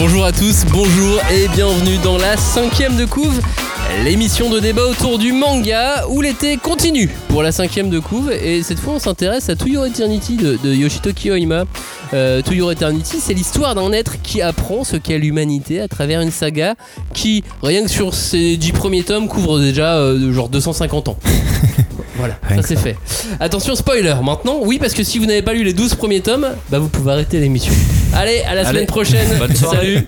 Bonjour à tous, bonjour et bienvenue dans la cinquième de couve, l'émission de débat autour du manga où l'été continue pour la cinquième de couve et cette fois on s'intéresse à To Your Eternity de, de Yoshitoki Oima. Euh, to Your Eternity c'est l'histoire d'un être qui apprend ce qu'est l'humanité à travers une saga qui rien que sur ses dix premiers tomes couvre déjà euh, genre 250 ans. Voilà, Rien ça c'est fait. Attention, spoiler maintenant. Oui, parce que si vous n'avez pas lu les 12 premiers tomes, bah vous pouvez arrêter l'émission. Allez, à la Allez, semaine prochaine. bonne soirée. Salut.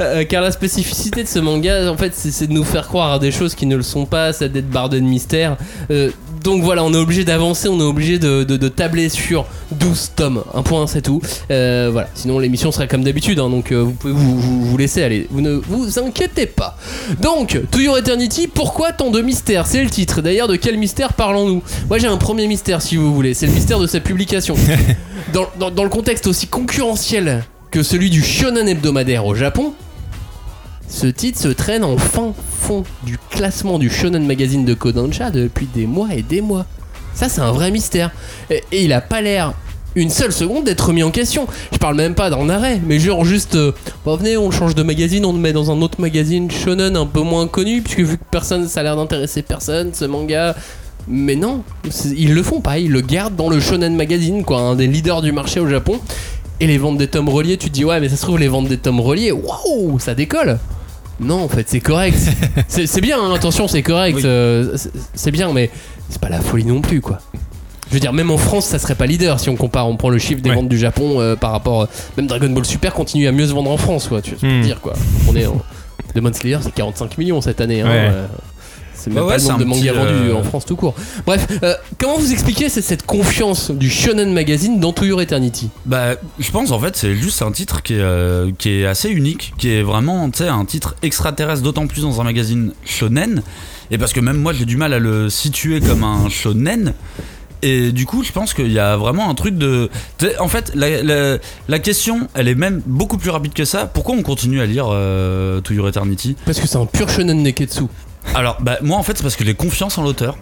Euh, car la spécificité de ce manga, en fait, c'est de nous faire croire à des choses qui ne le sont pas, c'est d'être bardé de mystère. Euh, donc voilà, on est obligé d'avancer, on est obligé de, de- de tabler sur 12 tomes. Un point, c'est tout. Euh, voilà, sinon l'émission serait comme d'habitude, hein, donc euh, vous pouvez vous, vous, vous laisser aller. Vous ne vous inquiétez pas. Donc, To Your Eternity, pourquoi tant de mystères? C'est le titre. D'ailleurs, de quel mystère parlons-nous? Moi, j'ai un premier mystère, si vous voulez. C'est le mystère de sa publication. dans, dans- dans le contexte aussi concurrentiel que celui du shonen hebdomadaire au Japon, ce titre se traîne en fin fond du classement du shonen magazine de Kodansha depuis des mois et des mois. Ça, c'est un vrai mystère. Et, il a pas l'air une seule seconde d'être mis en question. Je parle même pas d'un arrêt, mais genre juste, euh, venez, on change de magazine, on le met dans un autre magazine shonen un peu moins connu, puisque vu que personne, ça a l'air d'intéresser personne, ce manga. Mais non, ils le font pas, ils le gardent dans le shonen magazine, quoi, un des leaders du marché au Japon. Et les ventes des tomes reliés, tu te dis, ouais, mais ça se trouve, les ventes des tomes reliés, waouh, ça décolle. Non, en fait, c'est correct. c'est bien, hein, attention, c'est correct. Oui. euh, c'est- bien, mais c'est pas la folie non plus, quoi. Je veux dire, même en France, ça serait pas leader si on compare. On prend le chiffre des Ouais. ventes du Japon euh, par rapport. euh, même Dragon Ball Super continue à mieux se vendre en France, quoi. Tu vois ce que je veux Hmm. dire, quoi. On est en. Demon Slayer, c'est 45 millions cette année. Hein, Ouais. Euh, c'est même Ouais, pas le nombre de mangas petit, vendus euh, en France tout court. Bref, euh, comment vous expliquez cette confiance du Shonen Magazine dans To Your Eternity? Bah, je pense en fait c'est juste un titre qui est, euh, qui est assez unique, qui est vraiment tu sais un titre extraterrestre, d'autant plus dans un magazine shonen. Et parce que même moi j'ai du mal à le situer comme un shonen. Et du coup, je pense qu'il y a vraiment un truc de. En fait, la, la- la question, elle est même beaucoup plus rapide que ça. Pourquoi on continue à lire euh, To Your Eternity? Parce que c'est un pur Shonen Neketsu. Alors, bah, moi en fait, c'est parce que j'ai confiance en l'auteur.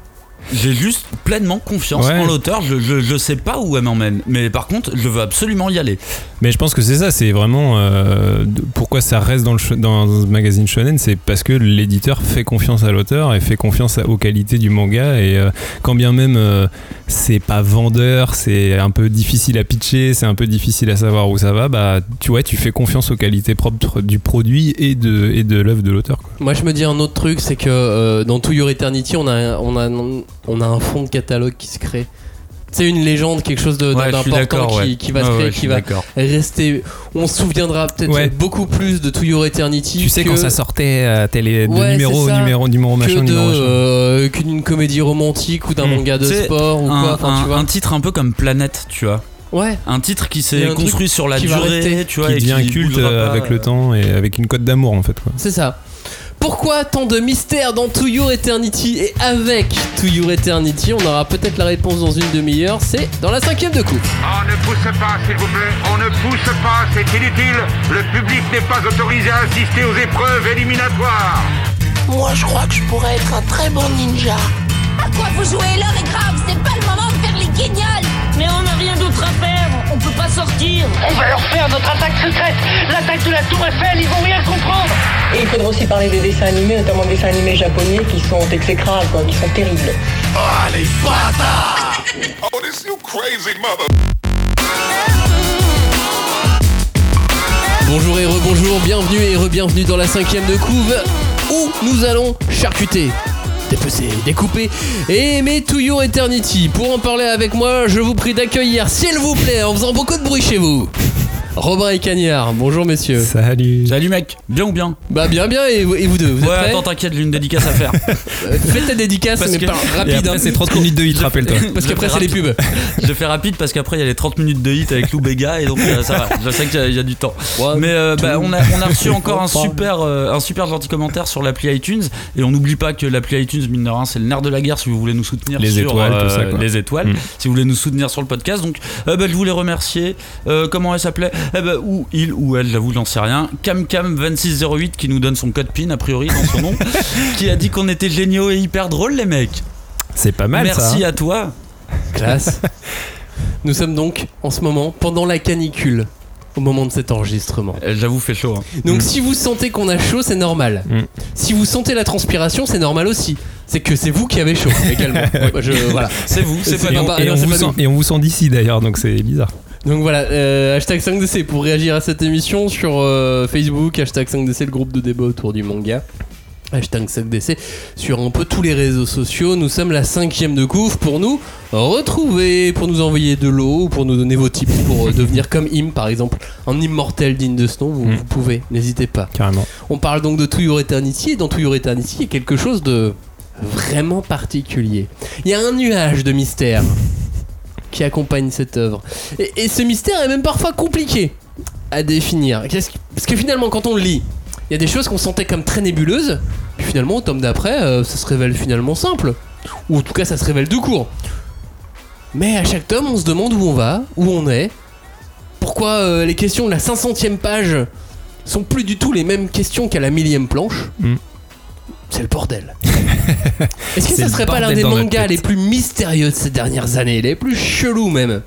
J'ai juste pleinement confiance Ouais. en l'auteur. Je, je, je sais pas où elle m'emmène. Mais par contre, je veux absolument y aller. Mais je pense que c'est ça, c'est vraiment euh, pourquoi ça reste dans le dans magazine shonen, c'est parce que l'éditeur fait confiance à l'auteur et fait confiance aux qualités du manga et euh, quand bien même euh, c'est pas vendeur, c'est un peu difficile à pitcher, c'est un peu difficile à savoir où ça va, bah tu vois, tu fais confiance aux qualités propres du produit et de et de l'œuvre de l'auteur. Moi, je me dis un autre truc, c'est que euh, dans To Your Eternity, on a, on a, on a un fond de catalogue qui se crée. C'est une légende, quelque chose Ouais, d'important qui, ouais. qui va se créer, ouais, qui va rester. On se souviendra peut-être Ouais. beaucoup plus de To Your Eternity. Tu sais que, quand ça sortait à télé de numéro ça. numéro numéro machin numéro euh, que d'une comédie romantique ou d'un Hmm. manga de sport ou un, quoi. Enfin, un- tu vois. un titre un peu comme Planète, tu vois. Ouais. Un titre qui s'est construit sur la durée, rester. tu vois, qui et devient culte euh, pas, avec le euh. temps et avec une cote d'amour en fait. C'est ça. Pourquoi tant de mystères dans To Your Eternity Et avec To Your Eternity, on aura peut-être la réponse dans une demi-heure. C'est dans la cinquième de coupe. On ne pousse pas, s'il vous plaît. On ne pousse pas, c'est inutile. Le public n'est pas autorisé à assister aux épreuves éliminatoires. Moi, je crois que je pourrais être un très bon ninja. À quoi vous jouez? L'heure est grave, c'est pas le moment de faire les guignols Mais on n'a rien d'autre à faire, on peut pas sortir. On va leur faire notre attaque secrète, l'attaque de la Tour Eiffel, ils vont rien comprendre. Et il faudra aussi parler des dessins animés, notamment des dessins animés japonais qui sont exécrables, quoi, qui sont terribles. Oh, this you crazy mother. Bonjour et rebonjour, bienvenue et re-bienvenue dans la cinquième de couve où nous allons charcuter, dépecer, découper et aimer To Your Eternity. Pour en parler avec moi, je vous prie d'accueillir, s'il vous plaît, en faisant beaucoup de bruit chez vous, Robin et Cagnard. Bonjour messieurs. Salut. Salut mec, bien ou bien Bah bien bien et vous, et vous deux, vous êtes Ouais, prêts attends, t'inquiète, j'ai une dédicace à faire. Euh, Faites ta dédicace Parce mais que- pas Et rapide. après hein. c'est 30 minutes de hit, rappelle-toi. Parce qu'après c'est les pubs. Je fais rapide parce qu'après il y a les 30 minutes de hit avec Lou Béga et donc euh, ça va. Je sais qu'il y a- il y, a du temps. Mais euh, bah, on, a, on a reçu encore un super, euh, un super gentil commentaire sur l'appli iTunes et on n'oublie pas que l'appli iTunes, mine de rien, c'est le nerf de la guerre si vous voulez nous soutenir Les sur étoiles, tout ça, quoi. les étoiles, Mm. si vous voulez nous soutenir sur le podcast. Donc euh, bah, je voulais remercier, euh, comment elle s'appelait? Eh ben, Ou il ou elle, j'avoue, j'en sais rien. CamCam2608 qui nous donne son code PIN a priori dans son nom, qui a dit qu'on était géniaux et hyper drôles les mecs. C'est pas mal Merci ça. hein. à toi. Classe. Nous sommes donc en ce moment pendant la canicule. au moment de cet enregistrement. Euh, J'avoue, fait chaud. hein. Donc Mm. si vous sentez qu'on a chaud, c'est normal. Mm. Si vous sentez la transpiration, c'est normal aussi. C'est que c'est vous qui avez chaud également. Ouais, je- voilà. C'est vous, c'est pas pas nous. pas- et, non, on c'est vous pas sent, nous. et on vous sent d'ici d'ailleurs, donc c'est bizarre. Donc voilà, euh, hashtag 5DC pour réagir à cette émission sur euh, Facebook, hashtag 5DC le groupe de débat autour du manga. Hashtag 5DC sur un peu tous les réseaux sociaux. Nous sommes la cinquième de couvre pour nous retrouver, pour nous envoyer de l'eau, pour nous donner vos tips pour euh, devenir comme Im par exemple, un immortel digne de ce nom. Vous, Mm. vous pouvez, n'hésitez pas. Carrément. On parle donc de To Your Eternity et dans To Your Eternity, il y a quelque chose de vraiment particulier. Il y a un nuage de mystère qui accompagne cette œuvre. Et, ce mystère est même parfois compliqué à définir. Parce que finalement, quand on le lit, il y a des choses qu'on sentait comme très nébuleuses, puis finalement, au tome d'après, euh, ça se révèle finalement simple. Ou en tout cas, ça se révèle de court. Mais à chaque tome, on se demande où on va, où on est, pourquoi euh, les questions de la 500ème page sont plus du tout les mêmes questions qu'à la millième planche. Mm. C'est le bordel. Est-ce que le serait pas l'un des mangas les plus mystérieux de ces dernières années, les plus chelous même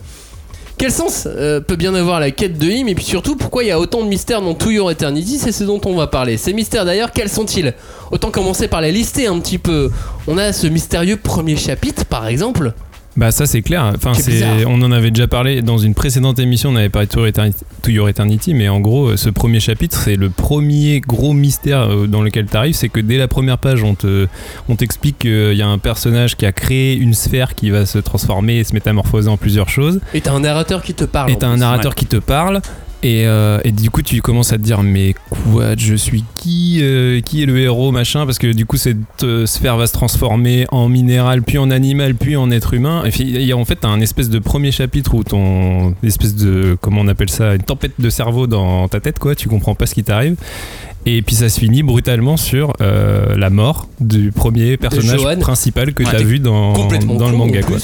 Quel sens euh, peut bien avoir la quête de Him? Et puis surtout pourquoi il y a autant de mystères dans To Your Eternity? C'est ce dont on va parler. Ces mystères d'ailleurs, quels sont-ils? Autant commencer par les lister un petit peu. On a ce mystérieux premier chapitre par exemple. Bah ça c'est clair. Enfin C'est on en avait déjà parlé dans une précédente émission. On avait parlé de To Your Eternity, mais en gros euh, ce premier chapitre c'est le premier gros mystère euh, dans lequel tu arrives. C'est que dès la première page on te, on t'explique qu'il y a un personnage qui a créé une sphère qui va se transformer et se métamorphoser en plusieurs choses. Et t'as un narrateur qui te parle. Et t'as un narrateur qui te parle. Et, euh, et du coup, tu commences à te dire, mais quoi, je suis qui euh, Qui est le héros, machin Parce que du coup, cette euh, sphère va se transformer en minéral, puis en animal, puis en être humain. Et puis, y a- en fait, t'as un espèce de premier chapitre où ton. espèce de. comment on appelle ça Une tempête de cerveau dans ta tête, quoi. Tu comprends pas ce qui t'arrive. Et puis ça se finit brutalement sur euh, la mort du premier personnage principal que Ouais, t'as t'es vu dans, dans le manga, quoi.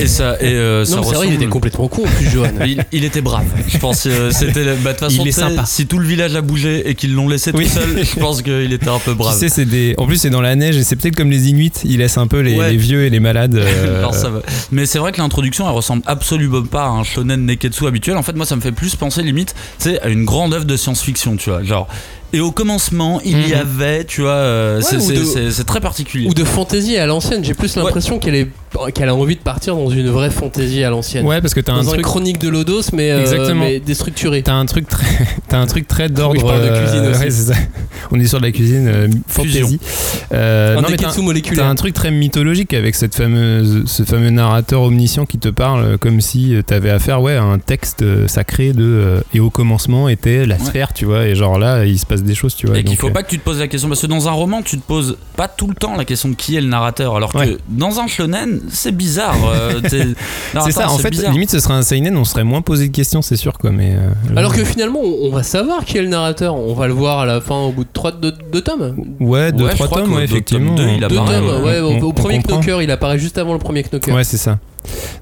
Et ça, et euh, ça Non, mais c'est vrai, il ressemble- était complètement con en plus, Johan. il, il était brave. Je pense que c'était. Bah, de toute façon, Il est sympa. si tout le village a bougé et qu'ils l'ont laissé Oui. tout seul, je pense qu'il était un peu brave. Tu sais, c'est des. En plus, c'est dans la neige et c'est peut-être comme les Inuits, ils laissent un peu les, Ouais. les vieux et les malades. euh, Alors, ça va. Mais c'est vrai que l'introduction elle ressemble absolument pas à un shonen neketsu habituel. En fait, moi ça me fait plus penser limite tu sais, à une grande œuvre de science-fiction, tu vois. Genre, et au commencement, il y Mhm. avait, tu vois, euh, c'est- ou c'est de- c'est- c'est très particulier. Ou de fantaisie à l'ancienne. J'ai plus l'impression qu'elle est qu'elle a envie de partir dans une vraie fantaisie à l'ancienne. Ouais, parce que t'as un dans un truc. chronique de Lodos, mais, euh, Exactement. mais déstructuré. T'as un truc très, t'as un truc très d'ordre. Oui, je parle de cuisine aussi. ouais, c'est ça. On est sur de la cuisine euh, fantasy. Euh, un non, mais t'as, t'as un truc très mythologique avec cette fameuse, ce fameux narrateur omniscient qui te parle euh, comme si euh, t'avais affaire, ouais, à un texte euh, sacré de. euh, et au commencement était la Ouais. sphère, tu vois. Et genre là, il se passe des choses, tu vois. Et qu'il faut euh, pas que tu te poses la question parce que dans un roman tu te poses pas tout le temps la question de qui est le narrateur alors que dans un shonen c'est bizarre euh, C'est ça, en fait, bizarre. limite ce serait un seinen, on serait moins posé de questions, c'est sûr, quoi. Mais euh, là- Alors que finalement, on va savoir qui est le narrateur. On va le voir à la fin, au bout de 3 de, de tomes. Ouais, deux, Ouais, je trois crois tomes, qu'au- ouais, effectivement. deux, il Deux apparaît, tomes, ouais, ouais, au, on- au on premier comprend. knocker, il apparaît juste avant le premier knocker. Ouais, c'est ça.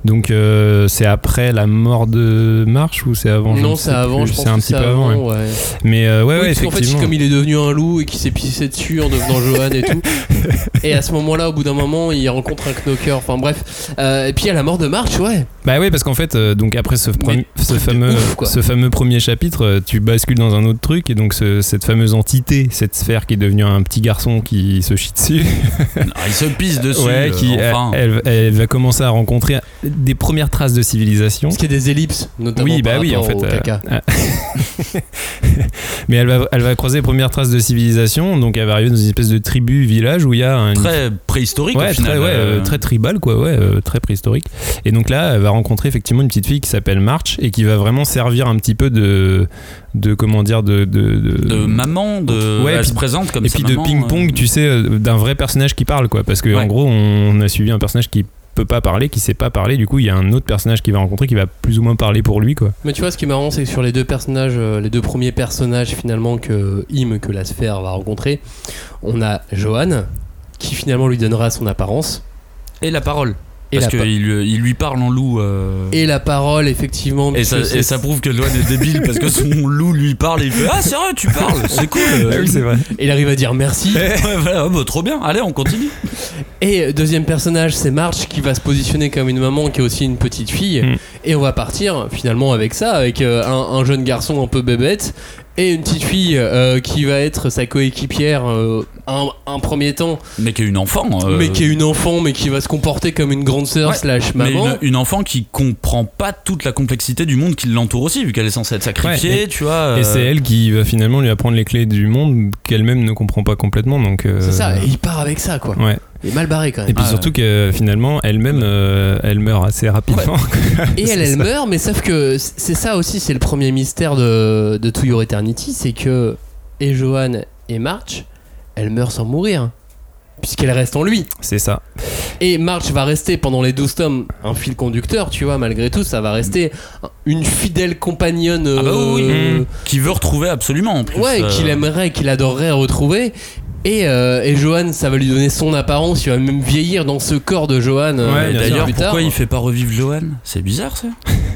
Donc euh, c'est après la mort de March ou c'est avant non, c'est avant, plus. je pense C'est un que petit peu avant. ouais. ouais. Mais euh, ouais, Oui, ouais, parce qu'en fait, effectivement. comme il est devenu un loup et qu'il s'est pissé dessus en devenant Johan et tout. Et à ce moment-là, au bout d'un moment, il rencontre un knocker. Enfin bref. Euh, et puis à la mort de March, ouais. Bah oui, parce qu'en fait, euh, donc après ce, fameux, ouf, ce fameux premier chapitre, tu bascules dans un autre truc et donc ce- cette fameuse entité, cette sphère qui est devenue un petit garçon qui se chie dessus, il se pisse dessus ouais, euh, qui enfin. elle, elle- elle va commencer à rencontrer des premières traces de civilisation. Parce qu'il y a des ellipses, notamment. Oui, par bah oui, en fait. au euh, caca. ah. Mais elle va, elle va croiser les premières traces de civilisation, donc elle va arriver dans une espèce de tribu, village où il y a un, très préhistorique ouais, au final très, ouais, euh, très tribal, quoi, ouais, euh, très préhistorique. Et donc là, elle va rencontrer effectivement une petite fille qui s'appelle March et qui va vraiment servir un petit peu de, de comment dire, de, de, de- de maman de Ouais, elle puis- se présente comme et sa puis de maman, ping-pong, euh, tu sais, d'un vrai personnage qui parle, quoi, parce que Ouais. en gros, on a suivi un personnage qui peut pas parler, qui sait pas parler. Du coup, il y a un autre personnage qui va rencontrer qui va plus ou moins parler pour lui, quoi. Mais tu vois, ce qui est marrant, c'est que sur les deux personnages, euh, les deux premiers personnages finalement que Im, que la sphère va rencontrer, on a Johan, qui finalement lui donnera son apparence. et la parole Et Parce qu'il lui, il lui parle en loup. euh, et la parole, effectivement. Et ça, et ça prouve que Loan est débile parce que son loup lui parle et il fait Ah, c'est vrai, tu parles, c'est cool. Ah oui, c'est vrai. il arrive à dire merci. Ouais, voilà, bah, trop bien, allez, on continue. Et deuxième personnage, c'est March qui va se positionner comme une maman qui est aussi une petite fille. Mm. Et on va partir finalement avec ça, avec euh, un, un jeune garçon un peu bébête et une petite fille euh, qui va être sa coéquipière euh, un, un premier temps, Mais qui est une enfant. euh, mais qui est une enfant, mais qui va se comporter comme une grande sœur Ouais, slash mais maman. une, une enfant qui comprend pas toute la complexité du monde qui l'entoure aussi, vu qu'elle est censée être sacrifiée, Ouais, et- tu vois. Et euh, c'est elle qui va finalement lui apprendre les clés du monde qu'elle-même ne comprend pas complètement. Donc, euh, C'est ça, et il part avec ça quoi. Ouais. Il est mal barré quand même. Et puis Ah, surtout que finalement, elle-même, euh, elle meurt assez rapidement. Et elle, elle ça. meurt, mais sauf que c'est ça aussi, c'est le premier mystère de, de To Your Eternity, c'est que et Johan et March, elles meurent sans mourir, puisqu'elles restent en lui. C'est ça. Et March va rester pendant les 12 tomes un fil conducteur, tu vois, malgré tout, ça va rester une fidèle compagnonne. Ah bah oui, oui. euh, Qui veut retrouver absolument en plus. Ouais, euh, qu'il aimerait, qu'il adorerait retrouver. Et, euh, et Johan, ça va lui donner son apparence, il va même vieillir dans ce corps de Johan. euh, Ouais, d'ailleurs, pourquoi il fait pas revivre Johan? C'est bizarre ça.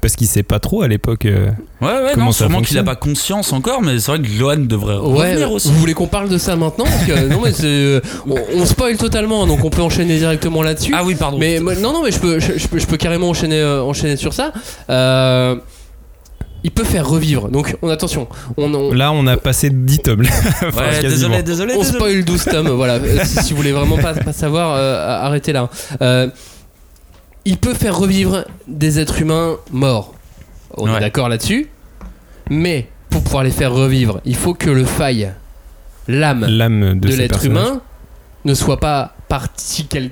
Parce qu'il sait pas trop à l'époque. euh, Ouais, ouais, Comment non, ça sûrement qu'il a pas conscience encore, mais c'est vrai que Johan devrait Ouais, revenir aussi. vous voulez qu'on parle de ça maintenant que, Non mais c'est, euh, on, on spoil totalement, donc on peut enchaîner directement là-dessus. Ah oui, pardon. mais moi- non, non, mais je peux, je, je peux, je peux carrément enchaîner, euh, enchaîner sur ça. Euh, il peut faire revivre. Donc, on attention, on, on, Là, on a passé 10 tomes. Enfin, Ouais, désolé, désolé. on désolé. spoil 12 tomes. voilà. Euh, si, si vous voulez vraiment pas, pas savoir, euh, arrêtez là. Euh, il peut faire revivre des êtres humains morts. On est d'accord là-dessus. Mais pour pouvoir les faire revivre, il faut que le faille, l'âme L'âme de, l'être humain ne soit pas parti quel...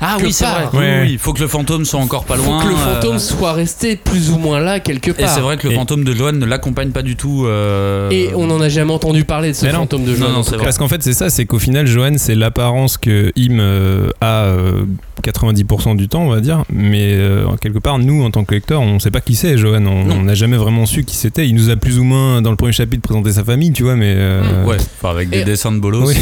Ah oui, c'est vrai. Oui, Ouais. oui, il faut que le fantôme soit encore pas faut loin. que le euh, fantôme soit resté plus ou moins là quelque Et part. c'est vrai que le Et- fantôme de Johan ne l'accompagne pas du tout. euh, Et on n'en a jamais entendu parler de ce Mais non. fantôme de Non, Joan. non, cas. Parce qu'en fait, c'est ça, c'est qu'au final, Johan, c'est l'apparence que Im euh, a euh, 90% du temps, on va dire. Mais euh, quelque part, nous, en tant que lecteurs, on sait pas qui c'est, Johan. On n'a jamais vraiment su qui c'était. Il nous a plus ou moins, dans le premier chapitre, présenté sa famille, tu vois, mais. euh, Ouais, enfin, avec des Et- dessins de bolos. Oui.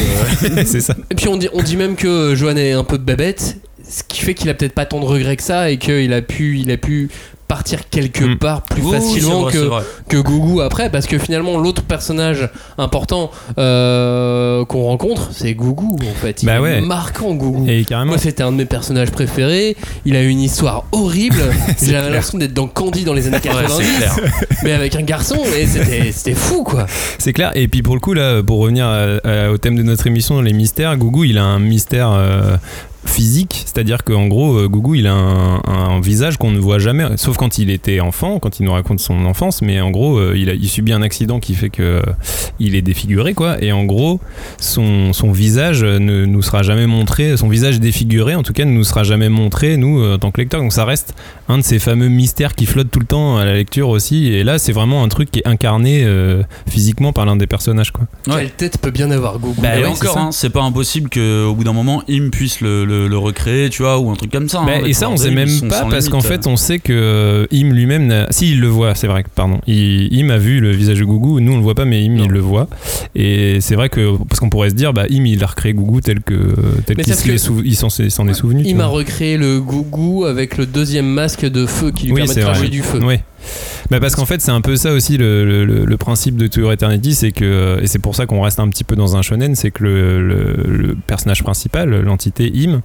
euh, c'est ça. Et puis on dit, on dit même que Johan est un peu bébête, ce qui fait qu'il a peut-être pas tant de regrets que ça et qu'il a pu, il a pu partir quelque Mm. part plus oui, oui, c'est facilement vrai, que, que Gougou après parce que finalement l'autre personnage important euh, qu'on rencontre c'est Gougou en fait il Bah est ouais. marquant Gougou Et carrément. moi c'était un de mes personnages préférés il a une histoire horrible j'avais l'impression d'être dans Candy dans les années Ouais, 90 c'est clair. mais avec un garçon et c'était c'était fou quoi C'est clair. Et puis pour le coup, là, pour revenir à- à- au thème de notre émission, les mystères, Gougou, il a un mystère euh, physique. C'est-à-dire qu'en gros, euh, Gougou, il a un, un visage qu'on ne voit jamais, sauf quand il était enfant, quand il nous raconte son enfance. Mais en gros, euh, il, a, il subit un accident qui fait que euh, il est défiguré, quoi. Et en gros, son, son visage ne nous sera jamais montré, son visage défiguré, en tout cas, ne nous sera jamais montré, nous, en tant que lecteurs. Donc ça reste un de ces fameux mystères qui flottent tout le temps à la lecture aussi. Et là, c'est vraiment un truc qui est incarné euh, physiquement par l'un des personnages, quoi. Ouais. quelle tête peut bien avoir Gougou Bah encore, c'est hein, c'est pas impossible qu'au bout d'un moment, Im puisse le, le- le recréer, tu vois, ou un truc comme ça. hein, Bah, et ça, on sait même pas parce qu'en fait, on sait que euh, Im lui-même, n'a- si il le voit, c'est vrai, pardon, il, Im a vu le visage de Gougou. Nous, on le voit pas, mais Im Non. il le voit. Et c'est vrai que parce qu'on pourrait se dire, bah Im il a recréé Gougou tel que tel Mais qu'il que- sou- s'en est souvenu. m'a vois. recréé le Gougou avec le deuxième masque de feu qui lui Oui, permet de cracher du feu Oui. Bah parce qu'en fait, c'est un peu ça aussi le, le- principe de To Your Eternity, c'est que et c'est pour ça qu'on reste un petit peu dans un shonen, c'est que le, le- personnage principal, l'entité Im,